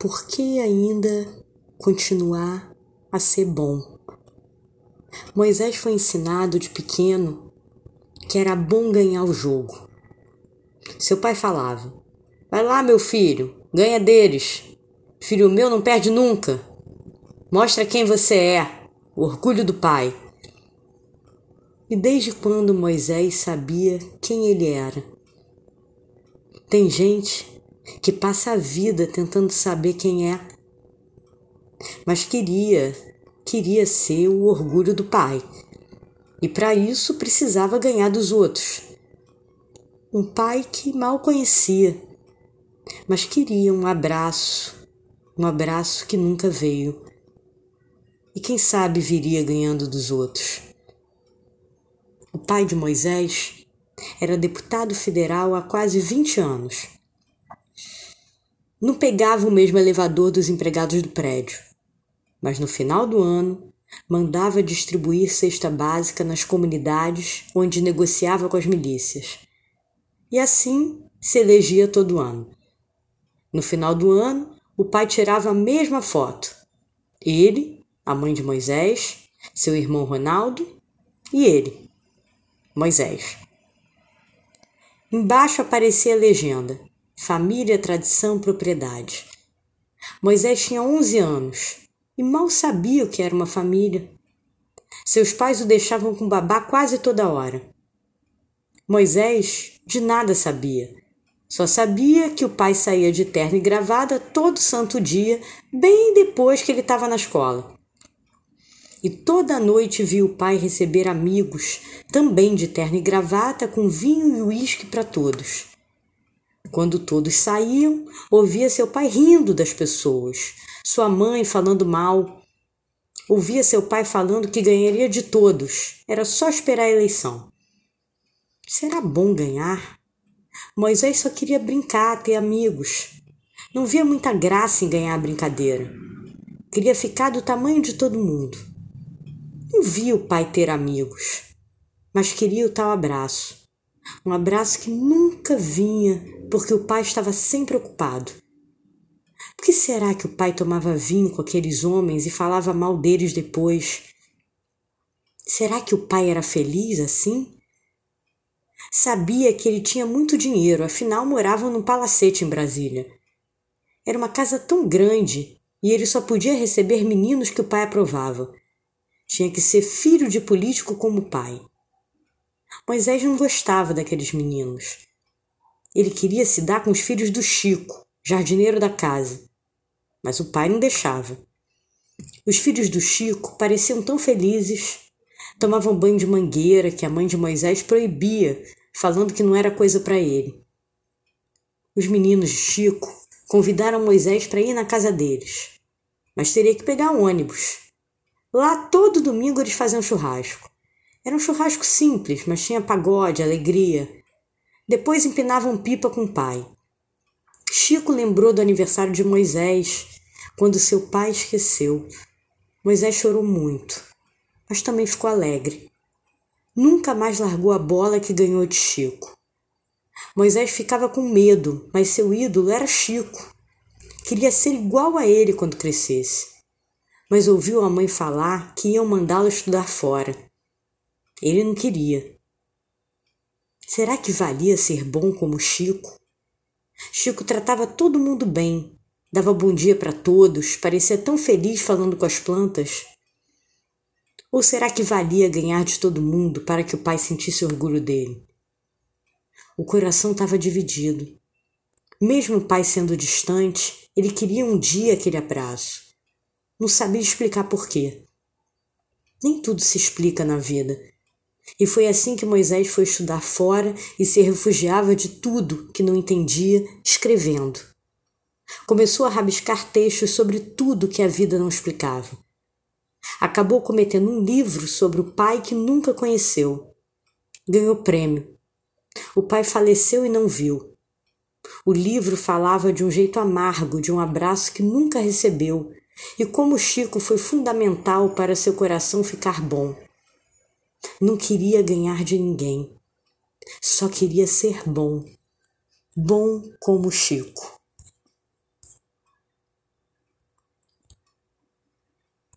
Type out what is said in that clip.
por que ainda continuar a ser bom? Moisés foi ensinado de pequeno que era bom ganhar o jogo. Seu pai falava: Vai lá, meu filho, ganha deles. Filho meu não perde nunca. Mostra quem você é, o orgulho do pai. E desde quando Moisés sabia quem ele era? Tem gente que passa a vida tentando saber quem é, mas queria, queria ser o orgulho do pai. E para isso precisava ganhar dos outros. Um pai que mal conhecia, mas queria um abraço, um abraço que nunca veio. E quem sabe viria ganhando dos outros. O pai de Moisés era deputado federal há quase 20 anos. Não pegava o mesmo elevador dos empregados do prédio, mas no final do ano mandava distribuir cesta básica nas comunidades onde negociava com as milícias. E assim se elegia todo ano. No final do ano, o pai tirava a mesma foto. Ele, a mãe de Moisés, seu irmão Ronaldo e ele, Moisés. Embaixo aparecia a legenda: Família, tradição, propriedade. Moisés tinha 11 anos e mal sabia o que era uma família. Seus pais o deixavam com babá quase toda hora. Moisés de nada sabia. Só sabia que o pai saía de terno e gravata todo santo dia, bem depois que ele estava na escola e toda noite viu o pai receber amigos, também de terno e gravata, com vinho e uísque para todos. Quando todos saíam, ouvia seu pai rindo das pessoas, sua mãe falando mal. Ouvia seu pai falando que ganharia de todos, era só esperar a eleição. Será bom ganhar? Moisés só queria brincar, ter amigos. Não via muita graça em ganhar a brincadeira. Queria ficar do tamanho de todo mundo. Não via o pai ter amigos, mas queria o tal abraço. Um abraço que nunca vinha porque o pai estava sempre ocupado. Por que será que o pai tomava vinho com aqueles homens e falava mal deles depois? Será que o pai era feliz assim? Sabia que ele tinha muito dinheiro, afinal morava num palacete em Brasília. Era uma casa tão grande e ele só podia receber meninos que o pai aprovava. Tinha que ser filho de político como o pai. Moisés não gostava daqueles meninos. Ele queria se dar com os filhos do Chico, jardineiro da casa. Mas o pai não deixava. Os filhos do Chico pareciam tão felizes. Tomavam banho de mangueira que a mãe de Moisés proibia, falando que não era coisa para ele. Os meninos de Chico convidaram Moisés para ir na casa deles, mas teria que pegar um ônibus Lá todo domingo eles faziam churrasco. Era um churrasco simples, mas tinha pagode, alegria. Depois empinavam pipa com o pai. Chico lembrou do aniversário de Moisés, quando seu pai esqueceu. Moisés chorou muito, mas também ficou alegre. Nunca mais largou a bola que ganhou de Chico. Moisés ficava com medo, mas seu ídolo era Chico. Queria ser igual a ele quando crescesse mas ouviu a mãe falar que iam mandá-lo estudar fora. Ele não queria. Será que valia ser bom como Chico? Chico tratava todo mundo bem, dava bom dia para todos, parecia tão feliz falando com as plantas. Ou será que valia ganhar de todo mundo para que o pai sentisse orgulho dele? O coração estava dividido. Mesmo o pai sendo distante, ele queria um dia aquele abraço. Não sabia explicar porquê. Nem tudo se explica na vida. E foi assim que Moisés foi estudar fora e se refugiava de tudo que não entendia, escrevendo. Começou a rabiscar textos sobre tudo que a vida não explicava. Acabou cometendo um livro sobre o pai que nunca conheceu. Ganhou prêmio. O pai faleceu e não viu. O livro falava de um jeito amargo, de um abraço que nunca recebeu, e como Chico foi fundamental para seu coração ficar bom. Não queria ganhar de ninguém, só queria ser bom, bom como Chico.